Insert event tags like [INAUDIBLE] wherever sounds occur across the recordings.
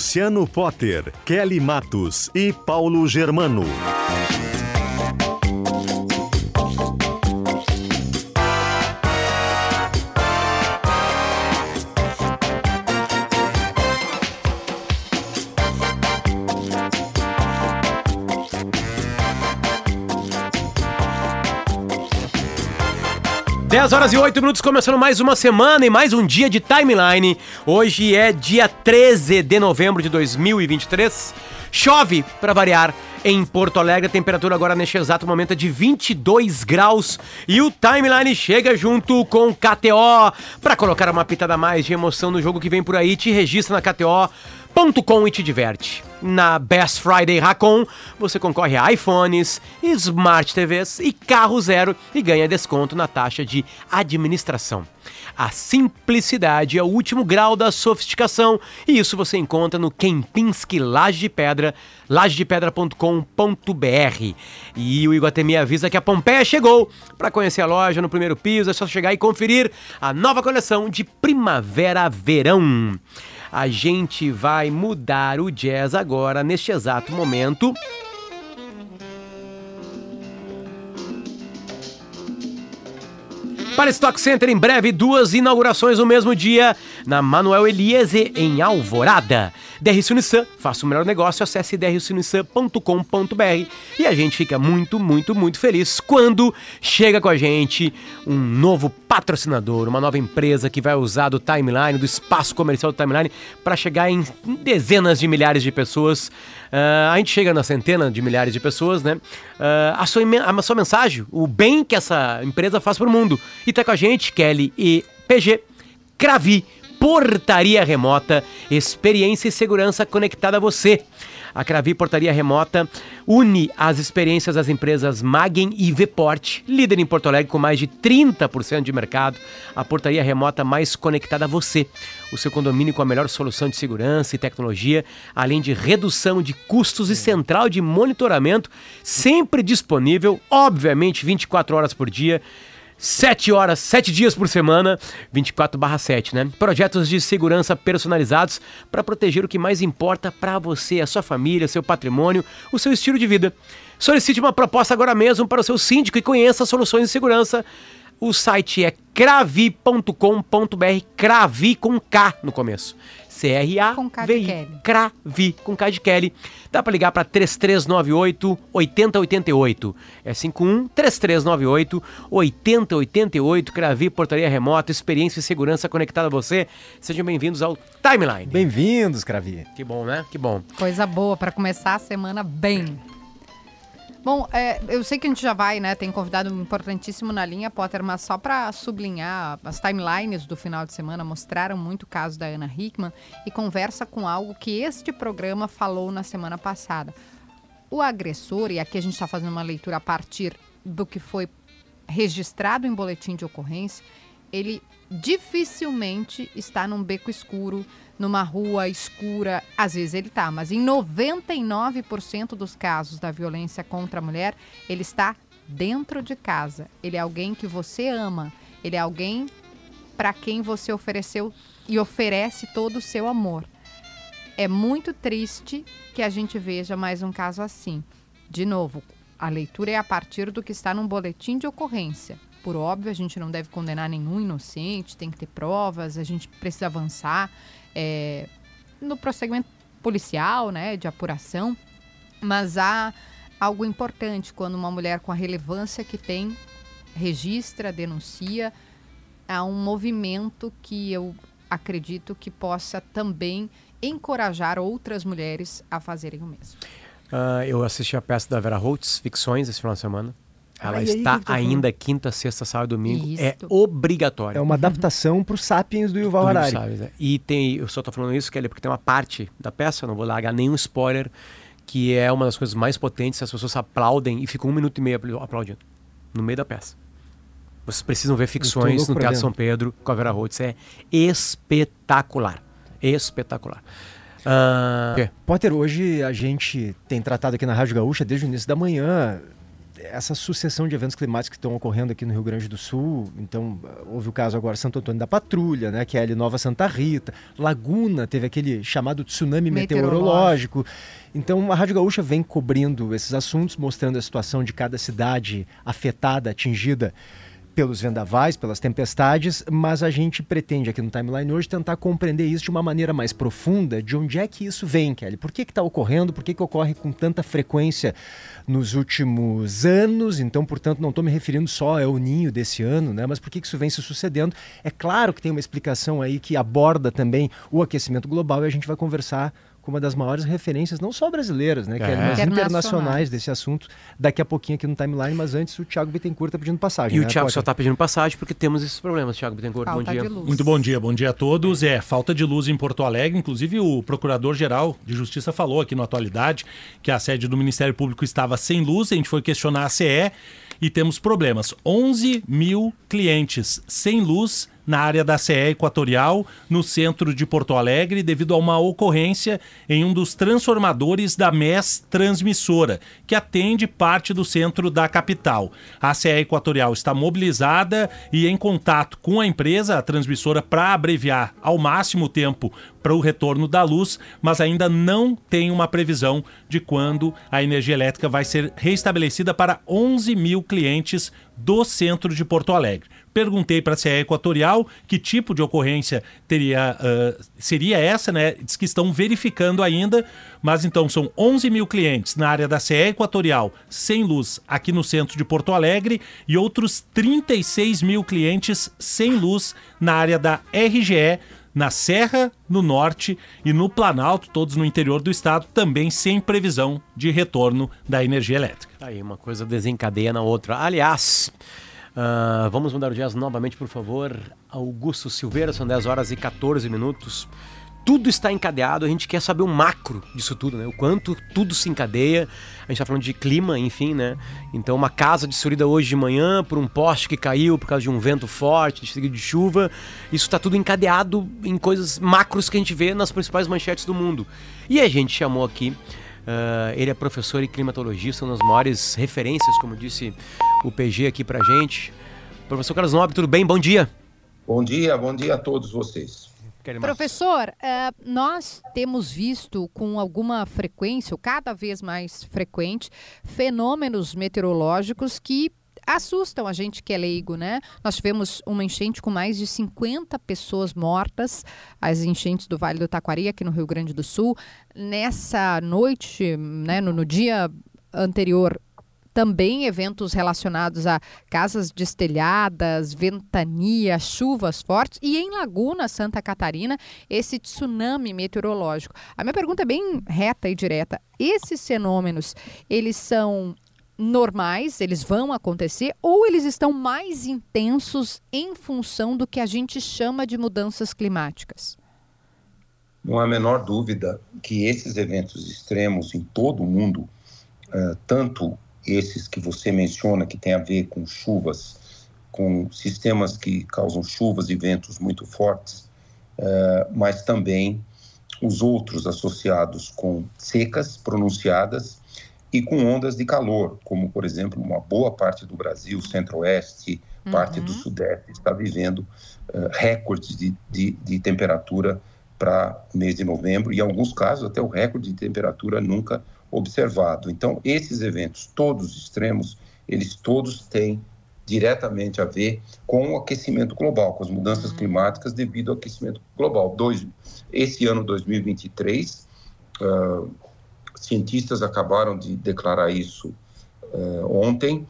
Luciano Potter, Kelly Matos e Paulo Germano. 10 horas e 8 minutos, começando mais uma semana e mais um dia de timeline. Hoje é dia 13 de novembro de 2023. Chove, para variar, em Porto Alegre. A temperatura agora neste exato momento é de 22 graus. E o timeline chega junto com KTO para colocar uma pitada mais de emoção no jogo que vem por aí. Te registra na KTO Racon e te diverte. Na Best Friday Racon, você concorre a iPhones, Smart TVs e carro zero e ganha desconto na taxa de administração. A simplicidade é o último grau da sofisticação e isso você encontra no Kempinski Laje de Pedra, lajedepedra.com.br. E o Iguatemi avisa que a Pompeia chegou. Para conhecer a loja no primeiro piso é só chegar e conferir a nova coleção de primavera-verão a gente vai mudar o jazz agora, neste exato momento. Para Stock Center, em breve, duas inaugurações no mesmo dia, na Manuel Eliese, em Alvorada. DRC Unissan, faça o melhor negócio, acesse drcunissan.com.br e a gente fica muito, muito, muito feliz quando chega com a gente um novo patrocinador, uma nova empresa que vai usar do timeline, do espaço comercial do timeline, para chegar em dezenas de milhares de pessoas. Uh, a gente chega na centena de milhares de pessoas, né? Uh, a, sua, a sua mensagem, o bem que essa empresa faz para o mundo. E tá com a gente, Kelly e PG Cravi portaria remota, experiência e segurança conectada a você. A Cravi Portaria Remota une as experiências das empresas Magen e Vport, líder em Porto Alegre com mais de 30% de mercado. A portaria remota mais conectada a você. O seu condomínio com a melhor solução de segurança e tecnologia, além de redução de custos e central de monitoramento, sempre disponível, obviamente 24 horas por dia 7 horas, 7 dias por semana, 24/7, né? Projetos de segurança personalizados para proteger o que mais importa para você, a sua família, seu patrimônio, o seu estilo de vida. Solicite uma proposta agora mesmo para o seu síndico e conheça soluções de segurança. O site é cravi.com.br, cravi com K no começo. C-R-A-V-I. Cravi, com K de Kelly. Dá para ligar para 3398 8088. É 51 3398 8088. Cravi, portaria remota, experiência e segurança conectada a você. Sejam bem-vindos ao Timeline. Bem-vindos, Cravi. Que bom, né? Que bom. Coisa boa para começar a semana bem. Bom, é, eu sei que a gente já vai, né? Tem convidado importantíssimo na linha, Potter, mas só para sublinhar, as timelines do final de semana mostraram muito o caso da Ana Hickman e conversa com algo que este programa falou na semana passada. O agressor, e aqui a gente está fazendo uma leitura a partir do que foi registrado em boletim de ocorrência, ele dificilmente está num beco escuro, numa rua escura, às vezes ele tá, mas em 99% dos casos da violência contra a mulher, ele está dentro de casa. Ele é alguém que você ama, ele é alguém para quem você ofereceu e oferece todo o seu amor. É muito triste que a gente veja mais um caso assim. De novo, a leitura é a partir do que está num boletim de ocorrência. Por óbvio, a gente não deve condenar nenhum inocente, tem que ter provas, a gente precisa avançar é, no procedimento policial, né, de apuração, mas há algo importante quando uma mulher com a relevância que tem registra, denuncia, há um movimento que eu acredito que possa também encorajar outras mulheres a fazerem o mesmo. Uh, eu assisti a peça da Vera Holtz, Ficções, esse final de semana. Ela está aí, ainda quinta, sexta, sábado e domingo. É Isso. É obrigatório. É uma adaptação para o Sapiens do Yuval Harari. É. E tem, eu só estou falando isso, Kelly, porque tem uma parte da peça, não vou largar nenhum spoiler, que é uma das coisas mais potentes, as pessoas aplaudem e ficam um minuto e meio apl- aplaudindo, no meio da peça. Vocês precisam ver ficções no Teatro. São Pedro com a Vera Holtz. É espetacular. Espetacular. Quê? Potter, hoje a gente tem tratado aqui na Rádio Gaúcha, desde o início da manhã, essa sucessão de eventos climáticos que estão ocorrendo aqui no Rio Grande do Sul. Então, houve o caso agora Santo Antônio da Patrulha, né, que é ali Nova Santa Rita. Laguna teve aquele chamado tsunami Meteorológico. meteorológico. Então, a Rádio Gaúcha vem cobrindo esses assuntos, mostrando a situação de cada cidade afetada, atingida pelos vendavais, pelas tempestades, mas a gente pretende aqui no Timeline hoje tentar compreender isso de uma maneira mais profunda, de onde é que isso vem, Kelly? Por que está ocorrendo? Por que, que ocorre com tanta frequência nos últimos anos? Então, portanto, não estou me referindo só ao ninho desse ano, né? Mas por que, que isso vem se sucedendo? É claro que tem uma explicação aí que aborda também o aquecimento global e a gente vai conversar uma das maiores referências, não só brasileiras, né, Kelly, mas Internacionais. internacionais desse assunto, daqui a pouquinho aqui no Timeline, mas antes o Thiago Bittencourt está pedindo passagem. E o né, Thiago Potter? só está pedindo passagem porque temos esses problemas, Thiago Bittencourt. Bom Falta dia. de luz. Muito bom dia, bom dia a todos. É, falta de luz em Porto Alegre. Inclusive, o Procurador-Geral de Justiça falou aqui no Atualidade que a sede do Ministério Público estava sem luz. A gente foi questionar a CE e temos problemas. 11 mil clientes sem luz na área da CE Equatorial, no centro de Porto Alegre, devido a uma ocorrência em um dos transformadores da MES Transmissora, que atende parte do centro da capital. A CE Equatorial está mobilizada e em contato com a empresa, a transmissora, para abreviar ao máximo o tempo para o retorno da luz, mas ainda não tem uma previsão de quando a energia elétrica vai ser restabelecida para 11 mil clientes do centro de Porto Alegre. Perguntei para a CE Equatorial que tipo de ocorrência teria, ah, seria essa, né? Diz que estão verificando ainda, mas então são 11 mil clientes na área da CE Equatorial sem luz aqui no centro de Porto Alegre e outros 36 mil clientes sem luz na área da RGE na Serra, no Norte e no Planalto, todos no interior do estado, também sem previsão de retorno da energia elétrica. Aí, uma coisa desencadeia na outra. Aliás, ah, vamos mudar o jazz novamente, por favor. Augusto Silveira, são 10 horas e 14 minutos. Tudo está encadeado, a gente quer saber o macro disso tudo, né? O quanto tudo se encadeia. A gente tá falando de clima, enfim, né? Então, uma casa destruída hoje de manhã por um poste que caiu por causa de um vento forte, de de chuva. Isso está tudo encadeado em coisas macros que a gente vê nas principais manchetes do mundo. E a gente chamou aqui ah, ele é professor e climatologista, uma das maiores referências, como disse o PG aqui pra gente. Professor Carlos Nobre, tudo bem? Bom dia. Bom dia, bom dia a todos vocês. Professor, eh, nós temos visto com alguma frequência, ou cada vez mais frequente, fenômenos meteorológicos que assustam a gente que é leigo, né? Nós tivemos uma enchente com mais de 50 pessoas mortas, as enchentes do Vale do Taquari, aqui no Rio Grande do Sul. Nessa noite, né, no, no dia anterior, também eventos relacionados a casas destelhadas, ventania, chuvas fortes e em Laguna, Santa Catarina, esse tsunami meteorológico. A minha pergunta é bem reta e direta. Esses fenômenos, eles são normais, eles vão acontecer ou eles estão mais intensos em função do que a gente chama de mudanças climáticas? Não há a menor dúvida que esses eventos extremos em todo o mundo, eh, tanto esses que você menciona, que tem a ver com chuvas, com sistemas que causam chuvas e ventos muito fortes, eh, mas também os outros associados com secas pronunciadas e com ondas de calor, como, por exemplo, uma boa parte do Brasil, centro-oeste, parte do sudeste, está vivendo eh, recordes de, de, de temperatura para mês de novembro, e em alguns casos até o recorde de temperatura nunca observado. Então, esses eventos, todos extremos, eles todos têm diretamente a ver com o aquecimento global, com as mudanças climáticas devido ao aquecimento global. Dois, esse ano 2023, ah, cientistas acabaram de declarar isso eh, ontem,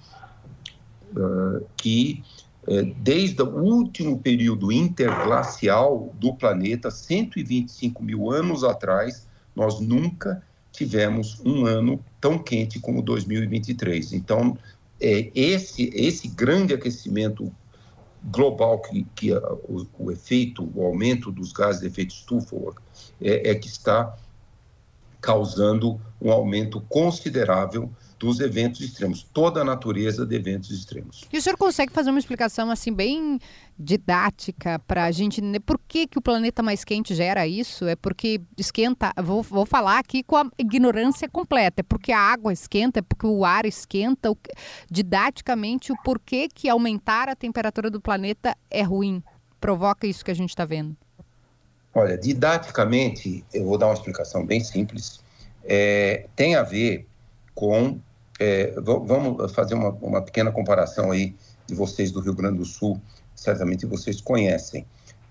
ah, que eh, desde o último período interglacial do planeta, 125 mil anos atrás, nós nunca tivemos um ano tão quente como 2023. Então, é, esse, esse grande aquecimento global que, que a, o, o efeito, o aumento dos gases de efeito estufa é, é que está causando um aumento considerável dos eventos extremos, toda a natureza de eventos extremos. E o senhor consegue fazer uma explicação assim bem didática para a gente entender por que, que o planeta mais quente gera isso? É porque esquenta, vou, vou falar aqui com a ignorância completa, é porque a água esquenta, é porque o ar esquenta, o, didaticamente o porquê que aumentar a temperatura do planeta é ruim, provoca isso que a gente está vendo. Olha, didaticamente, eu vou dar uma explicação bem simples, é, tem a ver com é, vamos fazer uma, uma, pequena comparação aí de vocês do Rio Grande do Sul, certamente vocês conhecem.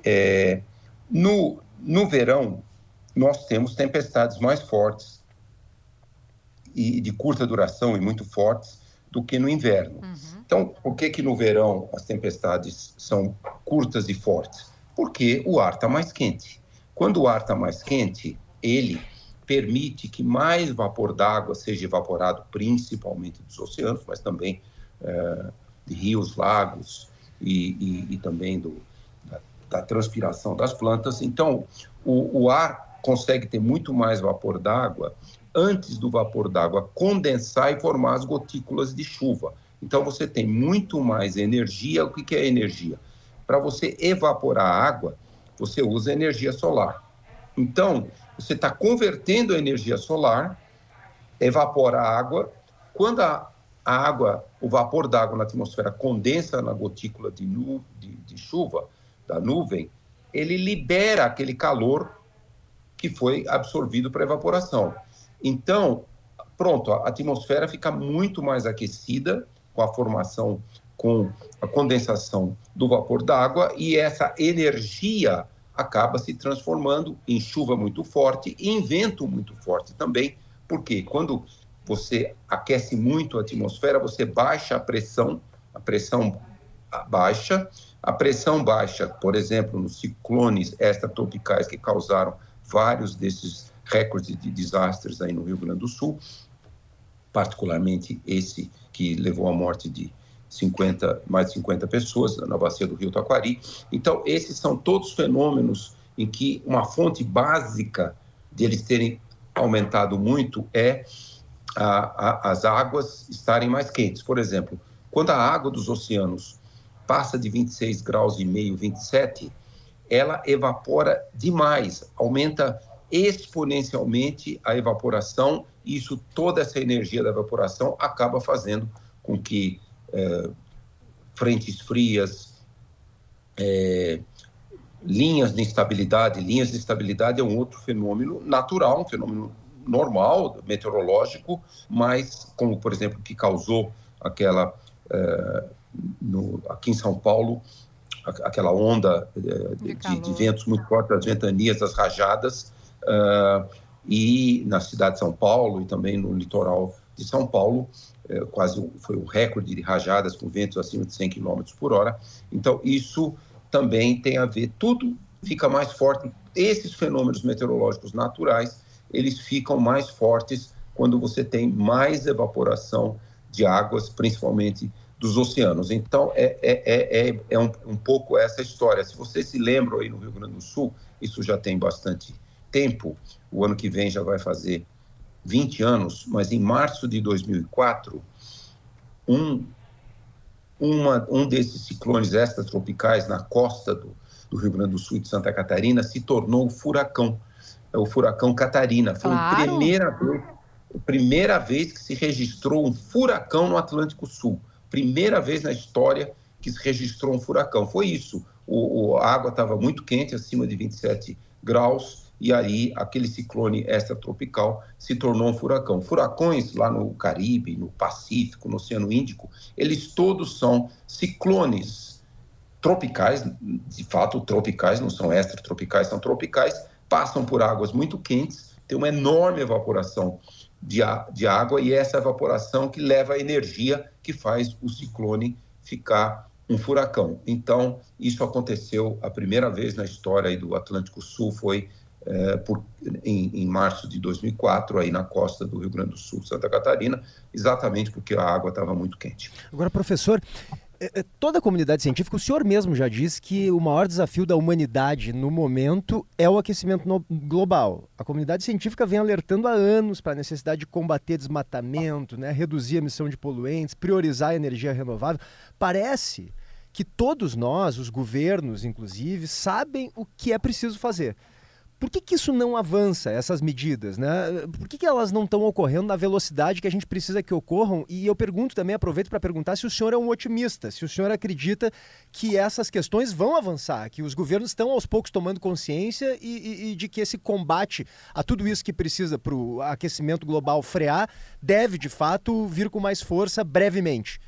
É, no, no verão, nós temos tempestades mais fortes e de curta duração e muito fortes do que no inverno. Uhum. Então, por que que no verão as tempestades são curtas e fortes? Porque o ar está mais quente. Quando o ar está mais quente, ele permite que mais vapor d'água seja evaporado, principalmente dos oceanos, mas também é, de rios, lagos e, e, e também do, da, da, transpiração das plantas. Então, o, o ar consegue ter muito mais vapor d'água antes do vapor d'água condensar e formar as gotículas de chuva. Então, você tem muito mais energia. O que é energia? Para você evaporar a água, você usa energia solar. Então, você está convertendo a energia solar, evapora a água. Quando a, água, o vapor d'água na atmosfera condensa na gotícula de, nu, de, de chuva, da nuvem, ele libera aquele calor que foi absorvido para evaporação. Então, pronto, a atmosfera fica muito mais aquecida com a formação, com a condensação do vapor d'água e essa energia acaba se transformando em chuva muito forte e em vento muito forte também, porque quando você aquece muito a atmosfera, você baixa a pressão, a pressão baixa, a pressão baixa, por exemplo, nos ciclones extratropicais que causaram vários desses recordes de desastres aí no Rio Grande do Sul, particularmente esse que levou à morte de 50, mais de 50 pessoas na bacia do Rio Taquari. Então, esses são todos fenômenos em que uma fonte básica de eles terem aumentado muito é a, a, as águas estarem mais quentes. Por exemplo, quando a água dos oceanos passa de 26 graus e meio, 27, ela evapora demais, aumenta exponencialmente a evaporação, e isso toda essa energia da evaporação acaba fazendo com que é, frentes frias, é, linhas de instabilidade. Linhas de instabilidade é um outro fenômeno natural, um fenômeno normal, meteorológico, mas como, por exemplo, que causou aquela, é, no, aqui em São Paulo, aquela onda de, de, de, ventos muito fortes, as ventanias, as rajadas, uh, e na cidade de São Paulo e também no litoral de São Paulo, é, quase foi um recorde de rajadas com ventos acima de 100 km por hora. Então, isso também tem a ver, tudo fica mais forte. Esses fenômenos meteorológicos naturais, eles ficam mais fortes quando você tem mais evaporação de águas, principalmente dos oceanos. Então, é, é, é, é um, um pouco essa história. Se vocês se lembram aí no Rio Grande do Sul, isso já tem bastante tempo, o ano que vem já vai fazer 20 anos, mas em março de 2004, um, uma, um desses ciclones extratropicais na costa do, do, Rio Grande do Sul e de Santa Catarina se tornou o furacão, é o furacão Catarina. Foi claro. a primeira vez, a primeira vez que se registrou um furacão no Atlântico Sul. Primeira vez na história que se registrou um furacão. Foi isso. O, o a água estava muito quente, acima de 27 graus, e aí aquele ciclone extratropical se tornou um furacão. Furacões lá no Caribe, no Pacífico, no Oceano Índico, eles todos são ciclones tropicais, de fato tropicais, não são extratropicais, são tropicais, passam por águas muito quentes, tem uma enorme evaporação de, de água e é essa evaporação que leva a energia que faz o ciclone ficar um furacão. Então, isso aconteceu a primeira vez na história do Atlântico Sul, foi é, por, em, em, março de 2004, aí na costa do Rio Grande do Sul, Santa Catarina, exatamente porque a água estava muito quente. Agora, professor, é, é, toda a comunidade científica, o senhor mesmo já disse que o maior desafio da humanidade no momento é o aquecimento global. A comunidade científica vem alertando há anos para a necessidade de combater desmatamento, né, reduzir a emissão de poluentes, priorizar a energia renovável. Parece que todos nós, os governos inclusive, sabem o que é preciso fazer. Por que, que isso não avança, essas medidas? Né? Por que, que elas não estão ocorrendo na velocidade que a gente precisa que ocorram? E eu pergunto também, aproveito para perguntar se o senhor é um otimista, se o senhor acredita que essas questões vão avançar, que os governos estão aos poucos tomando consciência e, e, e de que esse combate a tudo isso que precisa para o aquecimento global frear deve, de fato, vir com mais força brevemente.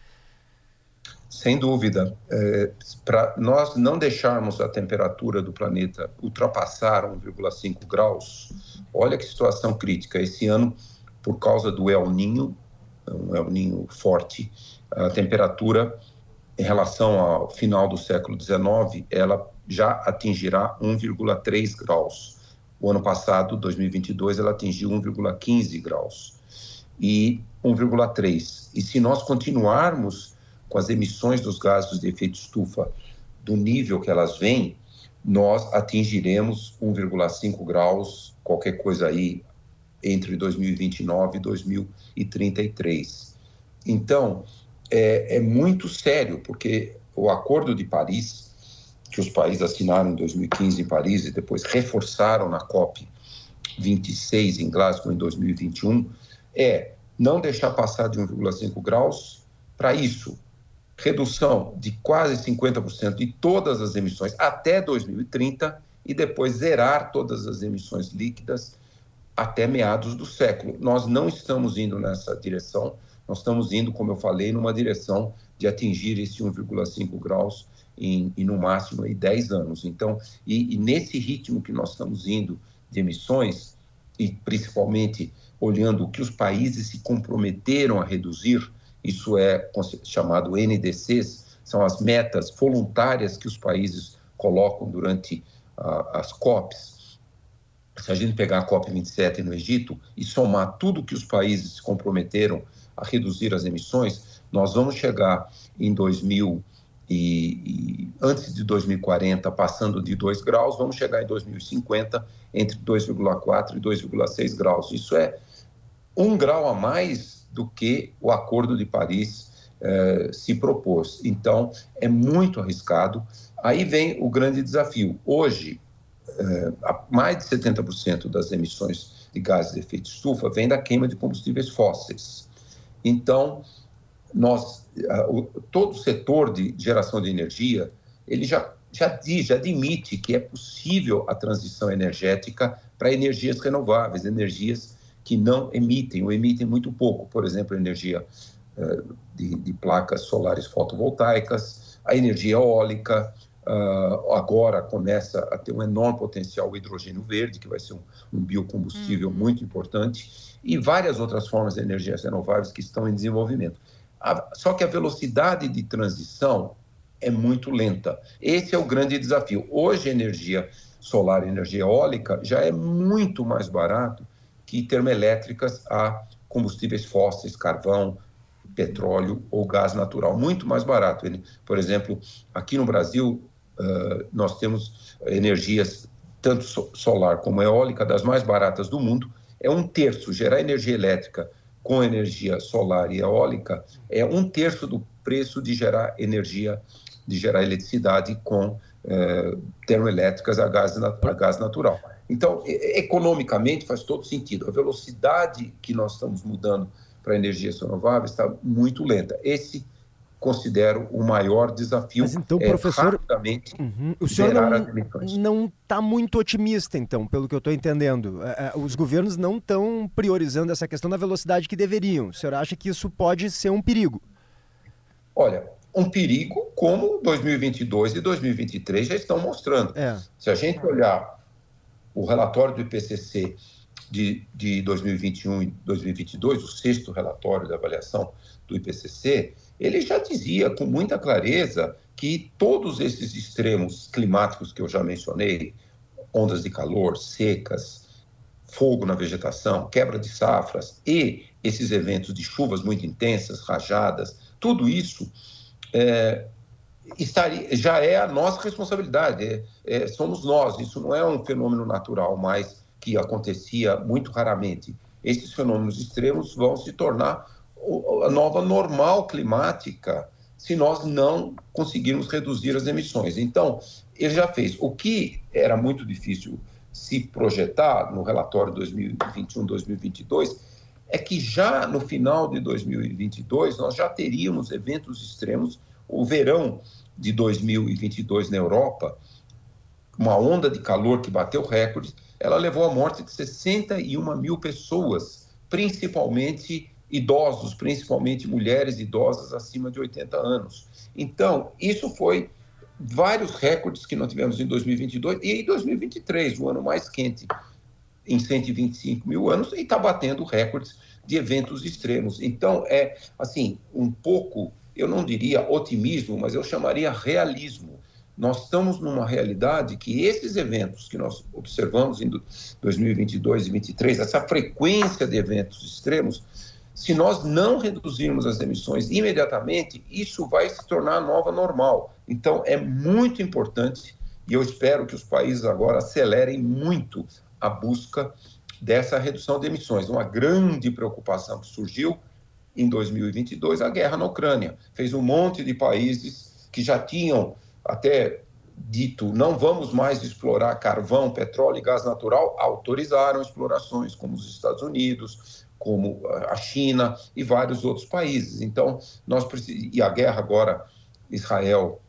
Sem dúvida. É, Para nós não deixarmos a temperatura do planeta ultrapassar 1,5 graus, olha que situação crítica. Esse ano, por causa do El Ninho, um El Ninho forte, a temperatura em relação ao final do século XIX, ela já atingirá 1,3 graus. O ano passado, 2022, ela atingiu 1,15 graus e 1,3. E se nós continuarmos com as emissões dos gases de efeito estufa do nível que elas vêm, nós atingiremos 1,5 graus, qualquer coisa aí, entre 2029 e 2033. Então, é, é muito sério, porque o Acordo de Paris, que os países assinaram em 2015 em Paris e depois reforçaram na COP 26 em Glasgow em 2021, é não deixar passar de 1,5 graus. Para isso, redução de quase 50% de todas as emissões até 2030 e depois zerar todas as emissões líquidas até meados do século. Nós não estamos indo nessa direção, nós estamos indo, como eu falei, numa direção de atingir esse 1,5 graus em, em, no máximo em 10 anos. Então, e, e nesse ritmo que nós estamos indo de emissões, e principalmente olhando o que os países se comprometeram a reduzir, isso é chamado NDCs, são as metas voluntárias que os países colocam durante as COPs. Se a gente pegar a COP 27 no Egito e somar tudo que os países se comprometeram a reduzir as emissões, nós vamos chegar em 2000 e, e, antes de 2040, passando de 2 graus, vamos chegar em 2050 entre 2,4 e 2,6 graus. Isso é um grau a mais do que o Acordo de Paris eh, se propôs. Então, é muito arriscado. Aí vem o grande desafio. Hoje, eh, mais de 70% das emissões de gases de efeito estufa vem da queima de combustíveis fósseis. Então, nós, todo o setor de geração de energia, ele já, já diz, já admite que é possível a transição energética para energias renováveis, energias que não emitem ou emitem muito pouco, por exemplo, energia uh, de, de, placas solares fotovoltaicas, a energia eólica, uh, agora começa a ter um enorme potencial o hidrogênio verde, que vai ser um, um biocombustível uhum. muito importante, e várias outras formas de energias renováveis que estão em desenvolvimento. A, só que a velocidade de transição é muito lenta. Esse é o grande desafio. Hoje, energia solar e energia eólica já é muito mais barato que termoelétricas a combustíveis fósseis, carvão, petróleo ou gás natural, muito mais barato. Por exemplo, aqui no Brasil, uh, nós temos energias, tanto solar como eólica, das mais baratas do mundo. É um terço, gerar energia elétrica com energia solar e eólica é um terço do preço de gerar energia, de gerar eletricidade com uh, termoelétricas a gás, a gás natural. Então, economicamente faz todo sentido. A velocidade que nós estamos mudando para energias renováveis está muito lenta. Esse considero o maior desafio. Mas então, é professor, uhum. o senhor não está muito otimista, então, pelo que eu estou entendendo. É, é, os governos não estão priorizando essa questão da velocidade que deveriam. O senhor acha que isso pode ser um perigo? Olha, um perigo como 2022 e 2023 já estão mostrando. É. Se a gente olhar o relatório do IPCC de, de 2021 e 2022, o sexto relatório da avaliação do IPCC, ele já dizia com muita clareza que todos esses extremos climáticos que eu já mencionei, ondas de calor, secas, fogo na vegetação, quebra de safras e esses eventos de chuvas muito intensas, rajadas, tudo isso é, estaria, já é a nossa responsabilidade, é, é, somos nós, isso não é um fenômeno natural, mas que acontecia muito raramente. Esses fenômenos extremos vão se tornar a nova normal climática se nós não conseguirmos reduzir as emissões. Então, ele já fez. O que era muito difícil se projetar no relatório 2021-2022 é que já no final de 2022 nós já teríamos eventos extremos. O verão de 2022 na Europa, uma onda de calor que bateu recorde, ela levou à morte de 61 mil pessoas, principalmente idosos, principalmente mulheres idosas acima de 80 anos. Então, isso foi vários recordes que nós tivemos em 2022 e em 2023, o ano mais quente em 125 mil anos, e está batendo recordes de eventos extremos. Então, é, assim, um pouco, eu não diria otimismo, mas eu chamaria realismo. Nós estamos numa realidade que esses eventos que nós observamos em 2022 e 2023, essa frequência de eventos extremos, se nós não reduzirmos as emissões imediatamente, isso vai se tornar a nova normal. Então, é muito importante e eu espero que os países agora acelerem muito a busca dessa redução de emissões. Uma grande preocupação que surgiu em 2022, a guerra na Ucrânia. Fez um monte de países que já tinham até dito não vamos mais explorar carvão, petróleo e gás natural, autorizaram explorações, como os Estados Unidos, como a China e vários outros países. Então, nós precisamos. E a guerra agora, Israel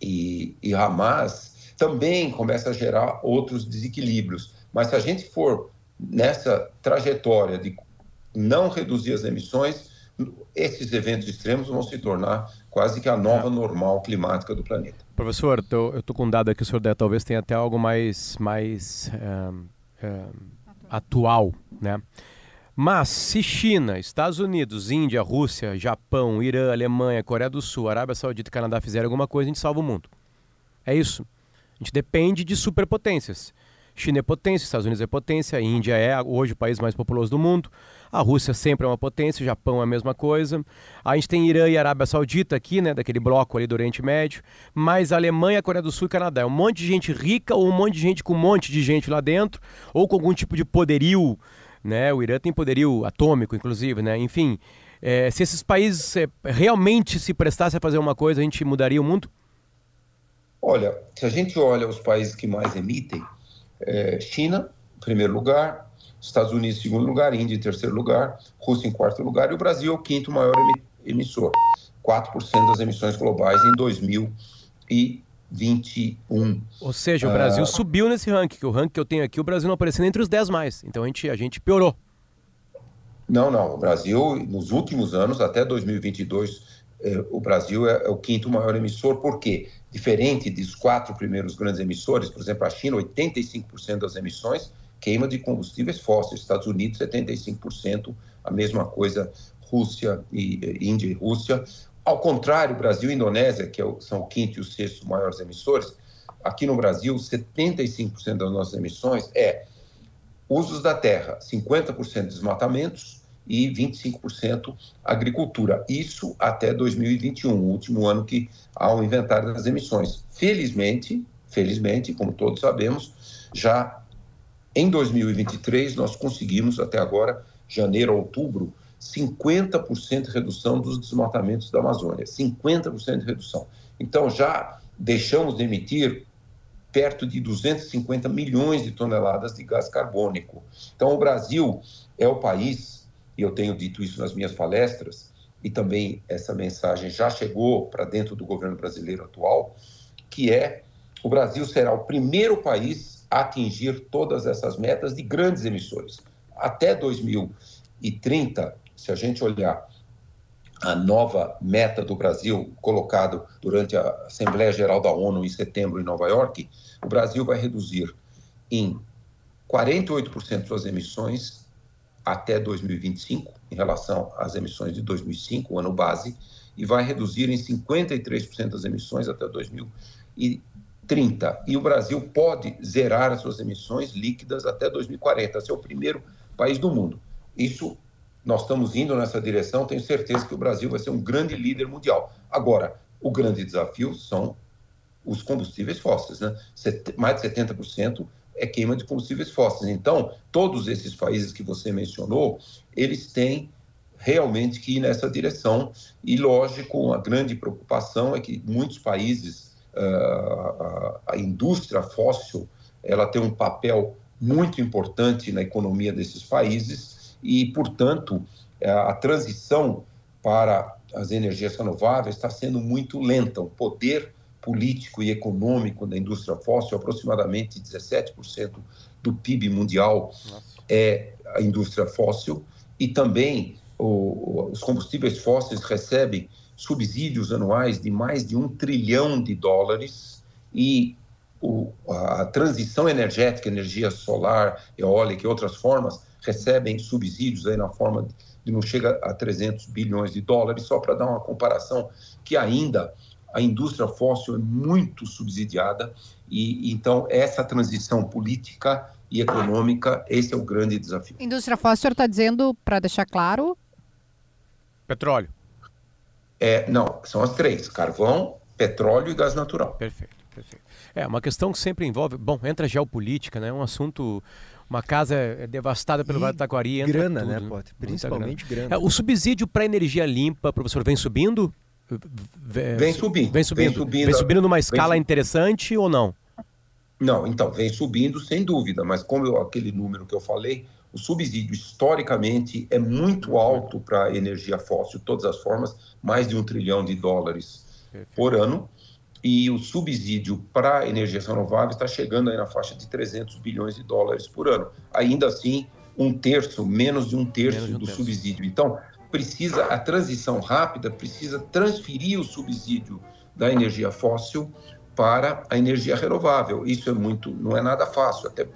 e, e Hamas, também começa a gerar outros desequilíbrios. Mas se a gente for nessa trajetória de não reduzir as emissões, esses eventos extremos vão se tornar quase que a nova normal climática do planeta. Professor, tô, eu estou com um dado aqui, o senhor talvez tenha até algo mais, mais é, é, atual, né? Mas se China, Estados Unidos, Índia, Rússia, Japão, Irã, Alemanha, Coreia do Sul, Arábia Saudita e Canadá fizerem alguma coisa, a gente salva o mundo. É isso. A gente depende de superpotências. China é potência, Estados Unidos é potência, Índia é hoje o país mais populoso do mundo, a Rússia sempre é uma potência, o Japão é a mesma coisa. A gente tem Irã e Arábia Saudita aqui, né, daquele bloco ali do Oriente Médio, mas Alemanha, Coreia do Sul e Canadá. É um monte de gente rica ou um monte de gente com um monte de gente lá dentro, ou com algum tipo de poderio né? O Irã tem poderio atômico, inclusive, né? Enfim, é, se esses países é, realmente se prestassem a fazer uma coisa, a gente mudaria o mundo? Olha, se a gente olha os países que mais emitem, é, China, em primeiro lugar, Estados Unidos em segundo lugar, Índia em terceiro lugar, Rússia em quarto lugar e o Brasil é o quinto maior emissor, 4% das emissões globais em 2000 e 21. Ou seja, o Brasil uh, subiu nesse ranking, que o ranking que eu tenho aqui, o Brasil não aparecendo entre os 10 mais. Então a gente, a gente piorou. Não, não. O Brasil, nos últimos anos, até 2022, eh, o Brasil é, é, o quinto maior emissor. Por quê? Diferente dos quatro primeiros grandes emissores, por exemplo, a China, 85% das emissões queima de combustíveis fósseis. Estados Unidos, 75%, a mesma coisa Rússia e Índia e Rússia. Ao contrário, Brasil e Indonésia, que é são o quinto e o sexto maiores emissores, aqui no Brasil, 75% das nossas emissões é usos da terra, 50% desmatamentos e 25% agricultura. Isso até 2021, o último ano que há o inventário das emissões. Felizmente, felizmente, como todos sabemos, já em 2023 nós conseguimos até agora, janeiro a outubro, 50% de redução dos desmatamentos da Amazônia, 50% de redução. Então já deixamos de emitir perto de 250 milhões de toneladas de gás carbônico. Então o Brasil é o país, e eu tenho dito isso nas minhas palestras, e também essa mensagem já chegou para dentro do governo brasileiro atual, que é o Brasil será o primeiro país a atingir todas essas metas de grandes emissões. Até 2030, se a gente olhar a nova meta do Brasil, colocado durante a Assembleia Geral da ONU em setembro em Nova York, o Brasil vai reduzir em 48% suas emissões até 2025, em relação às emissões de 2005, o ano base, e vai reduzir em 53% as emissões até 2030. E o Brasil pode zerar as suas emissões líquidas até 2040, ser o primeiro país do mundo. Isso nós estamos indo nessa direção, tenho certeza que o Brasil vai ser um grande líder mundial. Agora, o grande desafio são os combustíveis fósseis, né? Mais de 70% é queima de combustíveis fósseis. Então, todos esses países que você mencionou, eles têm realmente que ir nessa direção. E, lógico, a grande preocupação é que muitos países, uh, a indústria fóssil, ela tem um papel muito importante na economia desses países e, portanto, a transição para as energias renováveis está sendo muito lenta. O poder político e econômico da indústria fóssil, aproximadamente 17% do PIB mundial é a indústria fóssil, e também o, os combustíveis fósseis recebem subsídios anuais de mais de um trilhão de dólares e o, a transição energética, energia solar, eólica e outras formas, recebem subsídios aí na forma de não chega a 300 bilhões de dólares, só para dar uma comparação que ainda a indústria fóssil é muito subsidiada e então essa transição política e econômica, esse é o grande desafio. Indústria fóssil está dizendo, para deixar claro? Petróleo. É, não, são as três: carvão, petróleo e gás natural. Perfeito, perfeito. É uma questão que sempre envolve. Bom, entra geopolítica, né? É um assunto. Uma casa é devastada pelo Vale do Taquari. Entra grana, tudo, né, Potter? Principalmente grana. grana. É, o subsídio para energia limpa, professor, vem subindo? Vem subindo. Vem subindo. Vem subindo, vem subindo numa escala interessante ou não? Não, então, vem subindo sem dúvida, mas como eu, aquele número que eu falei, o subsídio historicamente é muito alto para energia fóssil, de todas as formas, mais de um trilhão de dólares por ano, e o subsídio para energias renováveis está chegando aí na faixa de 300 bilhões de dólares por ano. Ainda assim, um terço, menos de um terço um do terço. subsídio. Então, precisa a transição rápida, precisa transferir o subsídio da energia fóssil para a energia renovável. Isso é muito, não é nada fácil, até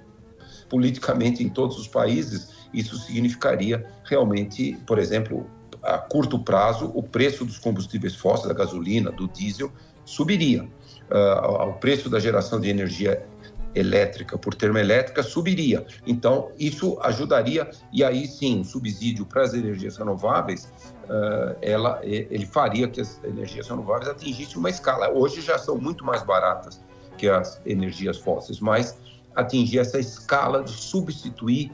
politicamente em todos os países, isso significaria realmente, por exemplo, a curto prazo, o preço dos combustíveis fósseis, da gasolina, do diesel, subiria. Uh, o preço da geração de energia elétrica por termoelétrica subiria. Então, isso ajudaria, e aí sim, o subsídio para as energias renováveis, uh, ela, ele faria que as energias renováveis atingissem uma escala. Hoje já são muito mais baratas que as energias fósseis, mas atingir essa escala de substituir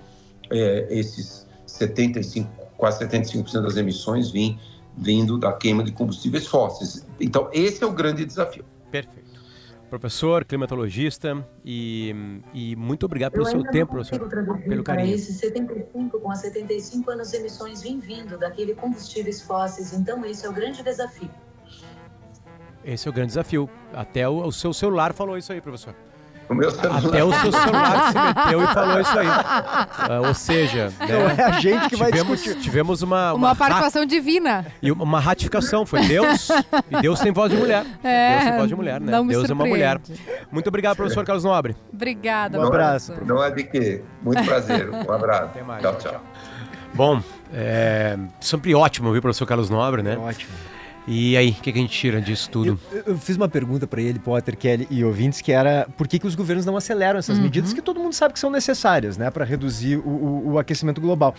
eh, esses 75, quase 75% das emissões vim, vindo da queima de combustíveis fósseis. Então, esse é o grande desafio. Perfeito professor, climatologista, e, e muito obrigado pelo seu tempo, professor, pelo carinho. Esse 75 com as 75 anos de emissões vindo daquele combustíveis fósseis, então esse é o grande desafio. Esse é o grande desafio. Até o, o seu celular falou isso aí, professor. O meu celular. Até o seu celular se meteu e falou isso aí. Uh, ou seja, né, é a gente que vai tivemos, discutir. Tivemos uma... Uma, uma participação divina. E uma ratificação, foi Deus. e Deus tem voz de mulher. É, Deus tem voz de mulher, né? Não Deus é uma mulher. Muito obrigado, professor Carlos Nobre. Obrigada. Um abraço. Não é de quê? Muito prazer. Um abraço. Até mais. Tchau, tchau. Bom, é sempre ótimo ouvir o professor Carlos Nobre, né? É ótimo. E aí, o que, que, a gente tira disso tudo? Eu, eu fiz uma pergunta para ele, Potter, Kelly e ouvintes, que era por que, que os governos não aceleram essas uhum. medidas que todo mundo sabe que são necessárias, né, para reduzir o, o, o, aquecimento global.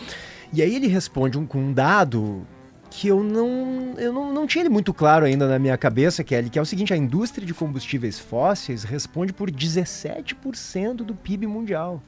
E aí ele responde um, com um dado que eu não, eu não, não tinha ele muito claro ainda na minha cabeça, Kelly, que é o seguinte: a indústria de combustíveis fósseis responde por 17% do PIB mundial.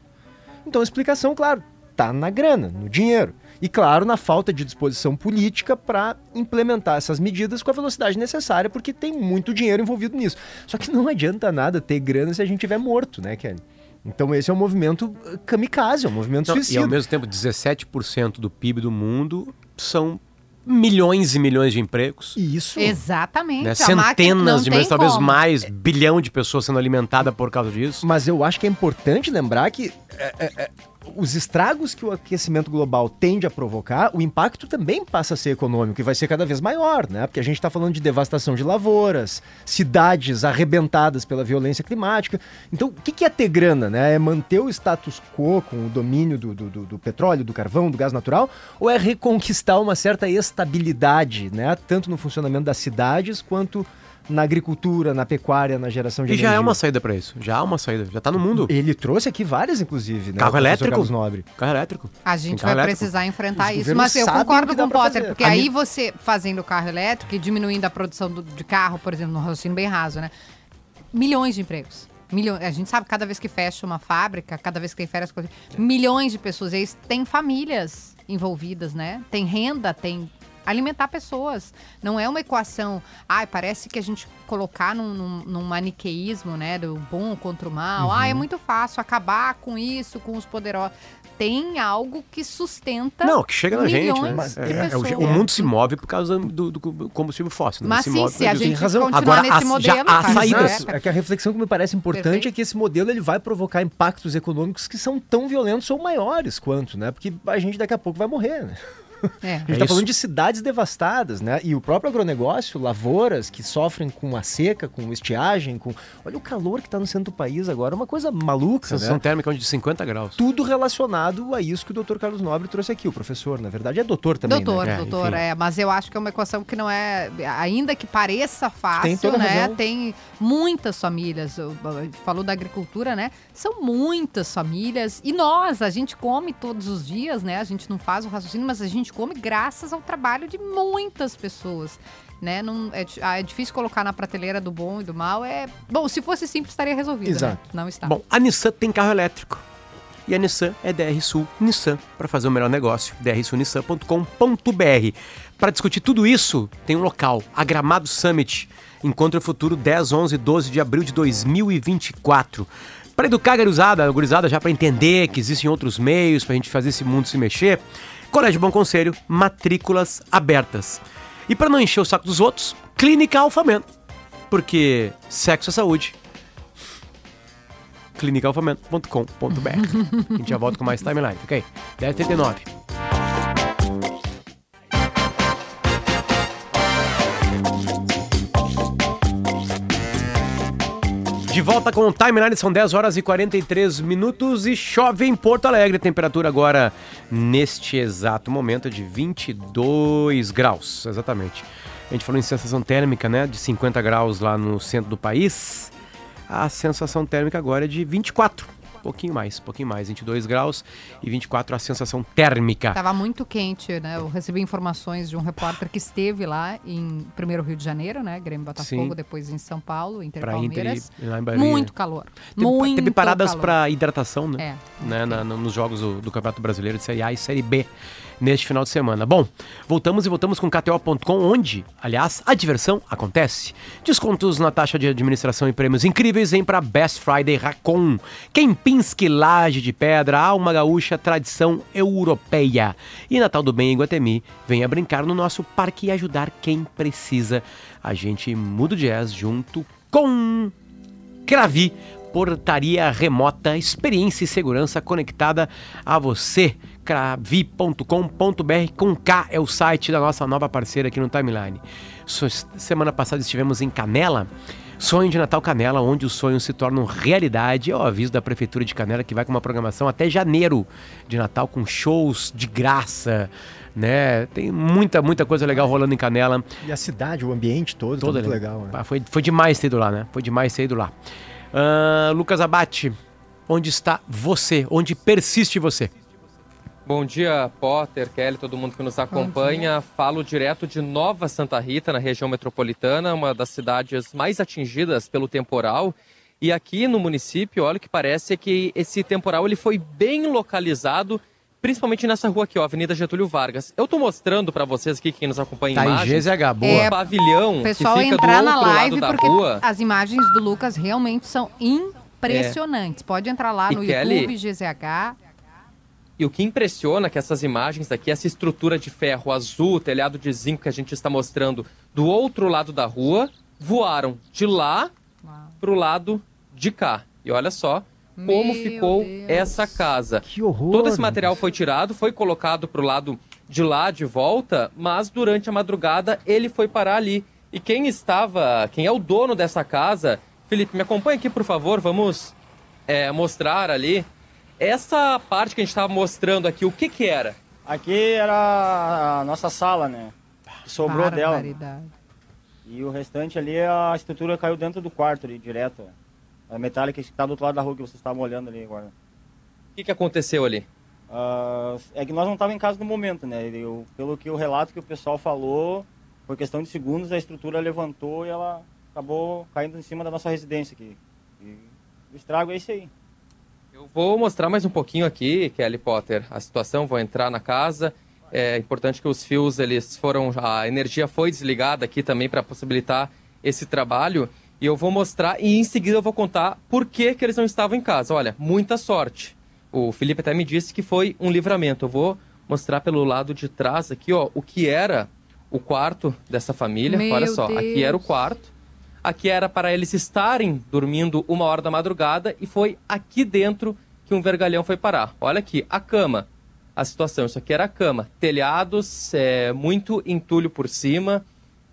Então a explicação, claro, tá na grana, no dinheiro. E, claro, na falta de disposição política para implementar essas medidas com a velocidade necessária, porque tem muito dinheiro envolvido nisso. Só que não adianta nada ter grana se a gente tiver morto, né, Kelly? Então esse é um movimento uh, kamikaze, é um movimento não, suicida. E ao mesmo tempo, 17% do PIB do mundo são milhões e milhões de empregos. Isso. Exatamente. Né? Centenas de milhões, talvez mais, bilhão de pessoas sendo alimentadas por causa disso. Mas eu acho que é importante lembrar que é, é, é os estragos que o aquecimento global tende a provocar, o impacto também passa a ser econômico e vai ser cada vez maior, né? Porque a gente está falando de devastação de lavouras, cidades arrebentadas pela violência climática. Então, o que é ter grana, né? É manter o status quo com o domínio do, do, do petróleo, do carvão, do gás natural, ou é reconquistar uma certa estabilidade, né? Tanto no funcionamento das cidades quanto na agricultura, na pecuária, na geração de E já é energia. uma saída pra isso. Já é uma saída. Já tá no mundo. Ele trouxe aqui várias, inclusive, né? Carro elétrico? Carlos Nobre. Carro elétrico. A gente vai elétrico. precisar enfrentar Os isso. Mas eu concordo com o Potter, fazer. porque A aí mi- você fazendo carro elétrico e diminuindo a produção do- de carro, por exemplo, no raciocínio bem raso, né? Milhões de empregos. Milhões. A gente sabe que cada vez que fecha uma fábrica, cada vez que tem férias, coisas- milhões de pessoas. E aí tem famílias envolvidas, né? Tem renda, tem alimentar pessoas. Não é uma equação. Ai, parece que a gente colocar num, num, num maniqueísmo, né? Do bom contra o mal. Ah, é Uhum. muito fácil acabar com isso, com os poderosos. Tem algo que sustenta. Não, que chega na gente, né? milhões É, de é, o, o mundo se move por causa do, do combustível fóssil. né? Mas se sim, move se a gente razão. continuar Agora, nesse já modelo, há saídas. é- É que a reflexão que me parece importante Perfeito. é que esse modelo ele vai provocar impactos econômicos que são tão violentos ou maiores quanto, né? Porque a gente daqui a pouco vai morrer, né? É. [LAUGHS] A gente É está isso. falando de cidades devastadas, né? E o próprio agronegócio, lavouras que sofrem com a seca, com estiagem, com. Olha o calor que está no centro do país agora, é uma coisa maluca, Sensação né? térmica de 50 graus. Tudo relacionado a isso que o Dr. Carlos Nobre trouxe aqui, o professor, na verdade é doutor também, doutor, né? É, doutor, enfim. é, mas eu acho que é uma equação que não é, ainda que pareça fácil, Tem né? razão. Tem muitas famílias, falou da agricultura, né? São muitas famílias e nós, a gente come todos os dias, né? A gente não faz o raciocínio, mas a gente come graças ao trabalho de muitas pessoas. Né? Não, é, ah, é difícil colocar na prateleira do bom e do mal. É Bom, se fosse simples, estaria resolvido. né? Exato. Não está. Bom, a Nissan tem carro elétrico. E a Nissan é DR Sul Nissan para fazer o melhor negócio. drsulnissan.com.br. Para discutir tudo isso, tem um local, a Gramado Summit. Encontro Futuro 10, 11 e 12 de abril de 2024. Para educar a gurizada, a gurizada já para entender que existem outros meios para a gente fazer esse mundo se mexer, Colégio Bom Conselho, matrículas abertas. E para não encher o saco dos outros, Clínica Alfamen. Porque sexo é saúde, clinicalfamento.com.br. A gente já volta com mais timeline. Aí. 10h39. De volta com o Timeline, são 10 horas e 43 minutos e chove em Porto Alegre. Temperatura agora, neste exato momento, de 22 graus, exatamente. A gente falou em sensação térmica, né, de 50 graus lá no centro do país. A sensação térmica agora é de 24, pouquinho mais, pouquinho mais, 22 graus e 24 a sensação térmica. Tava muito quente, né? Eu recebi informações de um repórter que esteve lá em primeiro Rio de Janeiro, né? Grêmio Botafogo, Sim. depois em São Paulo, Inter Pra Inter Palmeiras. e lá em Bahia. Muito calor. Teve, muito teve paradas para hidratação, né? É. né, na- no- nos jogos do, do Campeonato Brasileiro de Série A e Série B neste final de semana. Bom, voltamos e voltamos com KTO.com, onde, aliás, a diversão acontece. Descontos na taxa de administração e prêmios incríveis vem para Best Friday Racon. Kempinski Laje de Pedra, alma gaúcha, tradição europeia. E Natal do Bem em Guatemi, venha brincar no nosso parque e ajudar quem precisa. A gente muda o jazz junto com Cravi, portaria remota, experiência e segurança conectada a você. Cravi.com.br com K é o site da nossa nova parceira aqui no Timeline. Semana passada estivemos em Canela. Sonho de Natal Canela, onde os sonhos se tornam realidade. É o aviso da Prefeitura de Canela que vai com uma programação até janeiro de Natal com shows de graça, né? Tem muita, muita coisa legal rolando em Canela. E a cidade, o ambiente todo, Todo tá muito legal. Né? Pá, Foi, foi demais ter ido lá, né? Foi demais ter ido lá. Ah, Lucas Abate, onde está você? Onde persiste você? Bom dia, Potter, Kelly, todo mundo que nos acompanha. Falo direto de Nova Santa Rita, na região metropolitana, uma das cidades mais atingidas pelo temporal. E aqui no município, olha o que parece que esse temporal ele foi bem localizado, principalmente nessa rua aqui, ó, Avenida Getúlio Vargas. Eu tô mostrando para vocês aqui, quem nos acompanha em Tá em imagens, GZH, boa. É, o pavilhão O pessoal que fica entrar do na outro live lado da porque rua. as imagens do Lucas realmente são impressionantes. Pode entrar lá E no Kelly- YouTube, GZH. E o que impressiona é que essas imagens aqui, essa estrutura de ferro azul, telhado de zinco que a gente está mostrando do outro lado da rua, voaram de lá para o lado de cá. E olha só como Meu ficou Deus. essa casa. Que horror! Todo esse material foi tirado, foi colocado para o lado de lá de volta, mas durante a madrugada ele foi parar ali. E quem estava, quem é o dono dessa casa, Felipe, me acompanha aqui, por favor, vamos é, mostrar ali. Essa parte que a gente estava mostrando aqui, o que que era? Aqui era a nossa sala, né? Sobrou dela. E o restante ali, a estrutura caiu dentro do quarto ali, direto. A metálica que está do outro lado da rua que vocês estavam olhando ali agora. O que, que aconteceu ali? Ah, é que nós não estávamos em casa no momento, né? Eu, pelo que o relato que o pessoal falou, por questão de segundos, a estrutura levantou e ela acabou caindo em cima da nossa residência aqui. E o estrago é esse aí. Eu vou mostrar mais um pouquinho aqui, Kelly Potter, a situação. Vou entrar na casa. É importante que os fios, eles foram. A energia foi desligada aqui também para possibilitar esse trabalho. E eu vou mostrar e em seguida eu vou contar por que, que eles não estavam em casa. Olha, muita sorte. O Felipe até me disse que foi um livramento. Eu vou mostrar pelo lado de trás aqui, ó, o que era o quarto dessa família. Meu Olha só, aqui era o Deus. Aqui era para eles estarem dormindo uma hora da madrugada e foi aqui dentro que um vergalhão foi parar. Olha aqui, a cama. A situação, isso aqui era a cama. Telhados, é, muito entulho por cima,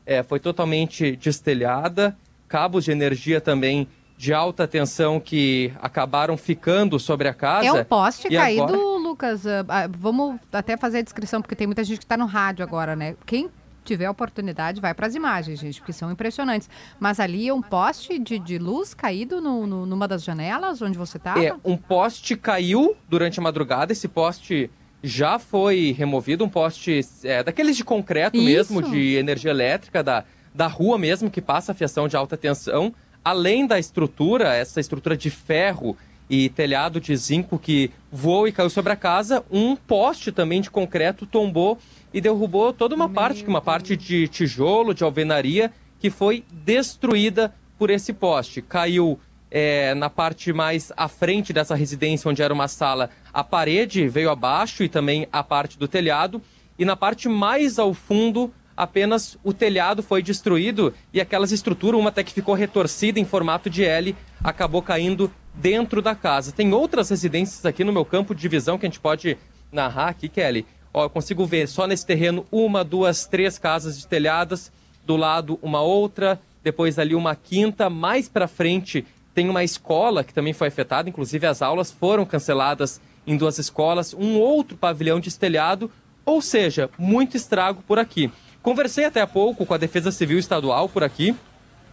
é, foi totalmente destelhada. Cabos de energia também de alta tensão que acabaram ficando sobre a casa. É um poste caído, agora- Lucas. ah, ah, vamos até fazer a descrição, porque tem muita gente que está no rádio agora, né? Quem tiver a oportunidade, vai para as imagens, gente, porque são impressionantes. Mas ali é um poste de, de luz caído no, no- numa das janelas onde você estava? É, um poste caiu durante a madrugada. Esse poste já foi removido. Um poste é, daqueles de concreto Isso. mesmo, de energia elétrica, da, da rua mesmo, que passa a fiação de alta tensão. Além da estrutura, essa estrutura de ferro e telhado de zinco que voou e caiu sobre a casa, um poste também de concreto tombou e derrubou toda uma parte, uma parte de tijolo, de alvenaria, que foi destruída por esse poste. Caiu é, na parte mais à frente dessa residência, onde era uma sala, a parede veio abaixo e também a parte do telhado. E na parte mais ao fundo, apenas o telhado foi destruído e aquelas estruturas, uma até que ficou retorcida em formato de L, acabou caindo dentro da casa. Tem outras residências aqui no meu campo de divisão que a gente pode narrar aqui, Kelly. Ó, eu consigo ver só nesse terreno uma, duas, três casas de telhadas, do lado uma outra, depois ali uma quinta, mais para frente tem uma escola que também foi afetada, inclusive as aulas foram canceladas em duas escolas, um outro pavilhão de estelhado, ou seja, muito estrago por aqui. Conversei até há pouco com a Defesa Civil Estadual por aqui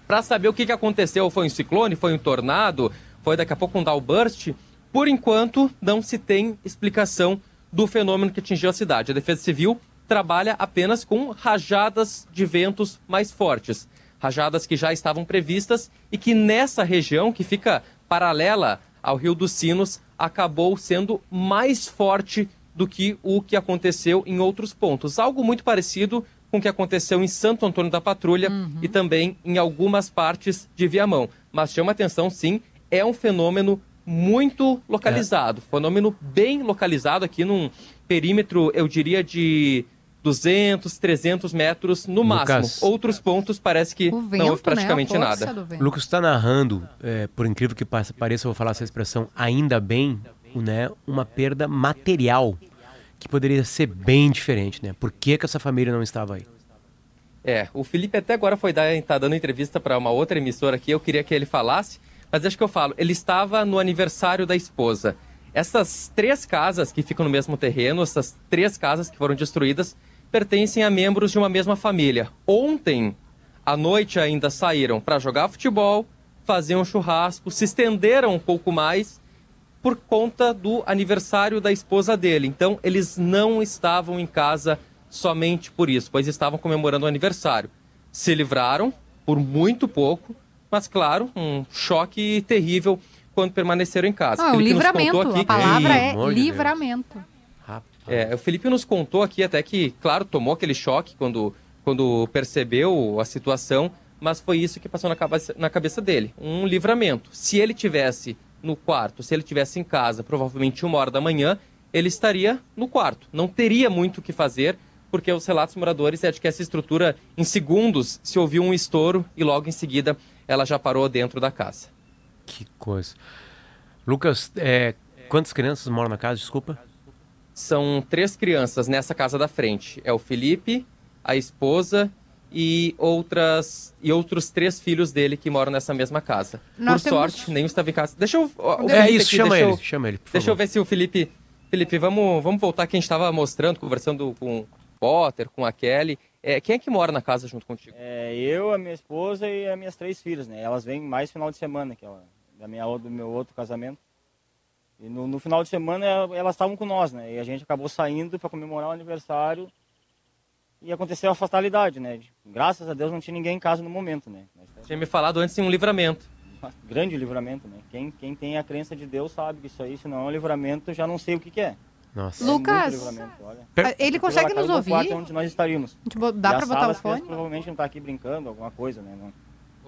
para saber o que, que aconteceu. Foi um ciclone, foi um tornado, foi daqui a pouco um downburst. Por enquanto, não se tem explicação do fenômeno que atingiu a cidade. A Defesa Civil trabalha apenas com rajadas de ventos mais fortes. Rajadas que já estavam previstas e que nessa região, que fica paralela ao Rio dos Sinos, acabou sendo mais forte do que o que aconteceu em outros pontos. Algo muito parecido com o que aconteceu em Santo Antônio da Patrulha e também em algumas partes de Viamão. Mas chama atenção, sim, é um fenômeno muito localizado. Fenômeno bem localizado aqui num perímetro, eu diria, de 200, 300 metros no Lucas. máximo. Outros pontos parece que O não vento, houve praticamente né? Nada. vento. Lucas está narrando, é, por incrível que pareça, eu vou falar essa expressão, ainda bem, né, uma perda material que poderia ser bem diferente, né? Por que, que essa família não estava aí? É, o Felipe até agora foi dar, tá dando entrevista para uma outra emissora aqui, eu queria que ele falasse, mas acho que eu falo, ele estava no aniversário da esposa. Essas três casas que ficam no mesmo terreno, essas três casas que foram destruídas, pertencem a membros de uma mesma família. Ontem, à noite ainda saíram para jogar futebol, fazer um churrasco, se estenderam um pouco mais por conta do aniversário da esposa dele. Então, eles não estavam em casa somente por isso, pois estavam comemorando o aniversário. Se livraram por muito pouco, mas claro, um choque terrível quando permaneceram em casa. Ah, um nos livramento. aqui A palavra Pelo é Deus. livramento. É, o Felipe nos contou aqui até que, claro, tomou aquele choque quando, quando percebeu a situação, mas foi isso que passou na cabeça, na cabeça dele. Um livramento. Se ele tivesse no quarto, se ele tivesse em casa, provavelmente uma hora da manhã, ele estaria no quarto. Não teria muito o que fazer, porque os relatos dos moradores é de que essa estrutura, em segundos, se ouviu um estouro e logo em seguida ela já parou dentro da casa. Que coisa. Lucas, é, quantas crianças moram na casa? Desculpa. São três crianças nessa casa da frente. É o Felipe, a esposa e outras e outros três filhos dele que moram nessa mesma casa. Nós Por temos- sorte, nenhum estava em casa. Deixa eu. o É Felipe isso, aqui, chama deixa ele, eu- chama ele, por Deixa eu favor. ver se o Felipe. Felipe, vamos, vamos voltar que a gente estava mostrando, conversando com, Potter, com a Kelly. É, quem é que mora na casa junto contigo? É, eu, a minha esposa e as minhas três filhas, né? Elas vêm mais final de semana, que ela, da minha, do meu outro casamento. E no, no final de semana ela- elas estavam com nós, né? E a gente acabou saindo para comemorar o aniversário e aconteceu a fatalidade, né? Graças a Deus não tinha ninguém em casa no momento, né? Mas Tinha me falado antes em um livramento. um [LAUGHS] grande livramento, né? Quem, quem tem a crença de Deus sabe que isso aí, se não é um livramento, já não sei o que, que é. Nossa. É Lucas. Ah, Ele consegue nos no quarto ouvir? onde nós estaríamos. Tipo, dá E pra a botar o fone? Provavelmente não tá aqui brincando, alguma coisa, né? Não-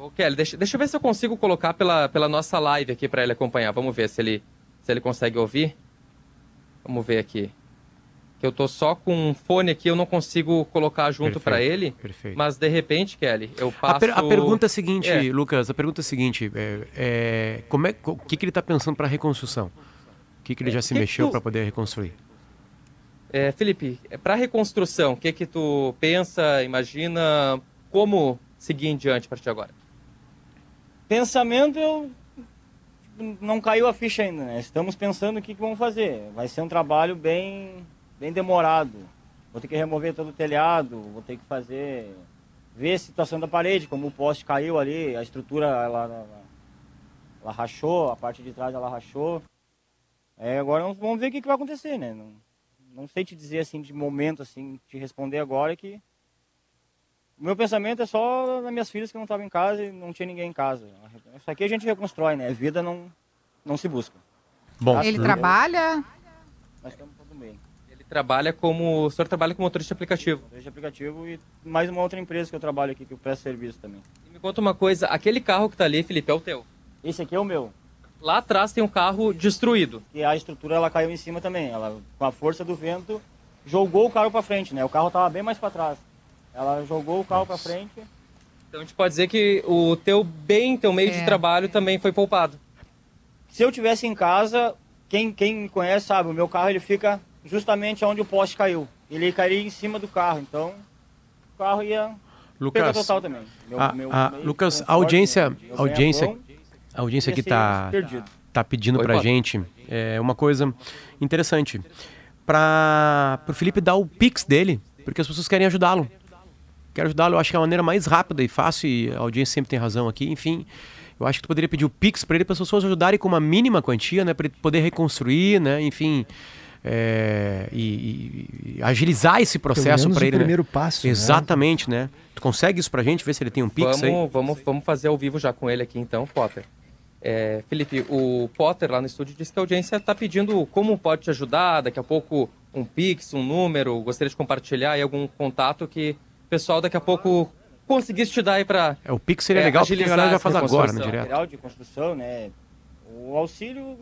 Ô, Kelly, deixa, deixa eu ver se eu consigo colocar pela, pela nossa live aqui para ele acompanhar. Vamos ver se ele, se ele consegue ouvir. Vamos ver aqui. Que eu tô só com um fone aqui, eu não consigo colocar junto Perfeito, para ele. Perfeito. Mas de repente, Kelly, eu A, passo. per- a pergunta é a seguinte, É. Lucas, a pergunta é a seguinte, é, é, como é, o que, que ele está pensando para a reconstrução? O que, que ele já se que mexeu tu- para poder reconstruir? É, Felipe, para reconstrução, o que que tu pensa, imagina, como seguir em diante a partir de agora? Pensamento, eu não caiu a ficha ainda, né? Estamos pensando o que, que vamos fazer. Vai ser um trabalho bem, bem demorado. Vou ter que remover todo o telhado, vou ter que fazer ver a situação da parede, como o poste caiu ali, a estrutura ela, ela, ela rachou, a parte de trás ela rachou. É, agora vamos ver o que, que vai acontecer, né? Não, não sei te dizer assim de momento assim, te responder agora que o meu pensamento é só nas minhas filhas que não estavam em casa e não tinha ninguém em casa. Isso aqui a gente reconstrói, né? Vida não, não se busca. Bom, Acho Ele que trabalha? Nós estamos todo bem. Ele trabalha como. O senhor trabalha como motorista de aplicativo. Desde aplicativo e mais uma outra empresa que eu trabalho aqui, que eu presto serviço também. E me conta uma coisa, aquele carro que tá ali, Felipe, é o teu. Esse aqui é o meu. Lá atrás tem um carro destruído. E a estrutura ela caiu em cima também. Ela, com a força do vento, jogou o carro para frente, né? O carro tava bem mais para trás. Ela jogou o carro para frente. Então a gente pode dizer que o teu bem, teu meio É. de trabalho também foi poupado. Se eu tivesse em casa, quem, quem me conhece sabe, o meu carro ele fica justamente onde o poste caiu. Ele cairia em cima do carro, então o carro ia Lucas, total também. Meu- a- meu a- Lucas, a audiência- né, audiência- a audiência ia aqui ser tá, perdido. tá pedindo pra Potter. gente é, uma coisa interessante. Para o Felipe dar o pix dele, porque as pessoas querem ajudá-lo. Quero ajudá-lo, eu acho que é a maneira mais rápida e fácil, e a audiência sempre tem razão aqui, enfim. Eu acho que tu poderia pedir o Pix para ele, para as pessoas ajudarem com uma mínima quantia, né? Para ele poder reconstruir, né? Enfim. é, e, e- e agilizar esse processo para o ele. né? primeiro passo, né? Exatamente, né? Tu consegue isso pra gente, ver se ele tem um Pix aí? Vamos, vamos, vamos fazer ao vivo já com ele aqui então, Potter. É, Felipe, o Potter lá no estúdio disse que a audiência está pedindo como pode te ajudar, daqui a pouco um Pix, um número, gostaria de compartilhar aí algum contato que o pessoal daqui a pouco conseguisse te dar aí para É, o Pix seria É, legal porque a galera já faz agora, né? Direto. material de construção, né? O auxílio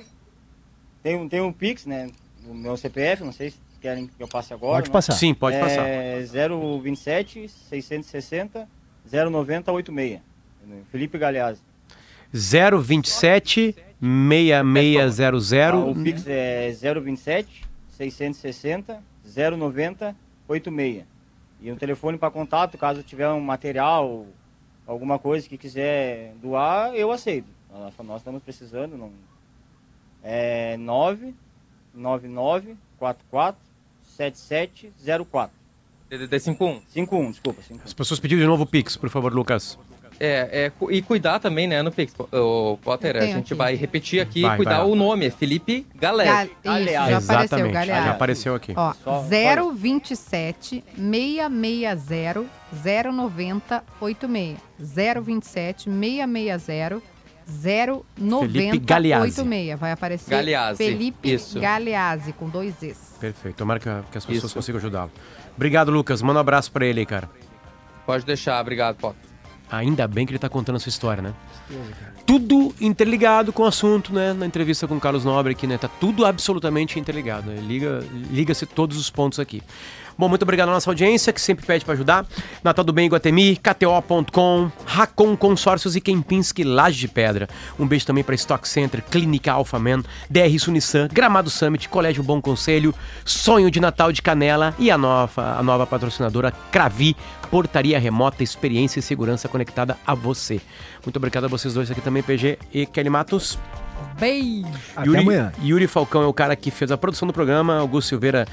tem um, tem um Pix, né? O meu CPF, não sei se querem que eu passe agora. Pode né? passar. Sim, pode passar. É 027 660 090 86. Felipe Galeazzi. 027 6600 Ah, o Pix é 027 660 090 86. E um telefone para contato, caso tiver um material, alguma coisa que quiser doar, eu aceito. Nós, nós estamos precisando. Não... É 999 44 7704. DDD 51. 51, desculpa. 51. As pessoas pediram de novo o Pix, por favor, Lucas. É, é, e cuidar também, né, no Pix. O Potter, a gente aqui. vai repetir aqui Vai, cuidar vai o nome. É Felipe Galé. Gal... Isso, já apareceu, galera. já apareceu aqui. Ó, Só- 027 660 090 86. 027 660 090 Galeazzi. 86. Vai aparecer Galeazzi, Felipe isso. Galeazzi, com dois Es. Perfeito. Tomara que, que as pessoas Isso. consigam ajudá-lo. Obrigado, Lucas. Manda um abraço pra ele aí, cara. Pode deixar, obrigado, Potter. Ainda bem que ele tá contando a sua história, né? Tudo interligado com o assunto, né? Na entrevista com o Carlos Nobre aqui, né? Tá tudo absolutamente interligado. Né? Liga, liga-se todos os pontos aqui. Bom, muito obrigado à nossa audiência, que sempre pede pra ajudar. Natal do Bem Iguatemi, KTO.com, Racon Consórcios e Kempinski Laje de Pedra. Um beijo também pra Stock Center, Clínica Alpha Man, DR Sunissan, Gramado Summit, Colégio Bom Conselho, Sonho de Natal de Canela e a nova, a nova patrocinadora Cravi, Portaria Remota, Experiência e Segurança conectada a você. Muito obrigado a vocês dois aqui também, PG e Kelly Matos. Beijo. Até Yuri, amanhã. Yuri Falcão é o cara que fez a produção do programa. Augusto Silveira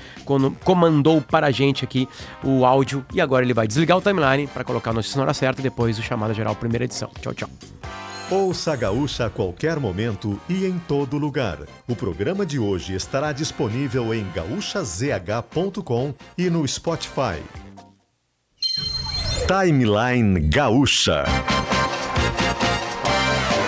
comandou para a gente aqui o áudio. E agora ele vai desligar o timeline para colocar a notícia na hora certa e depois o Chamada Geral, primeira edição. Tchau, tchau. Ouça a Gaúcha a qualquer momento e em todo lugar. O programa de hoje estará disponível em gaúchazh.com e no Spotify. Timeline Gaúcha.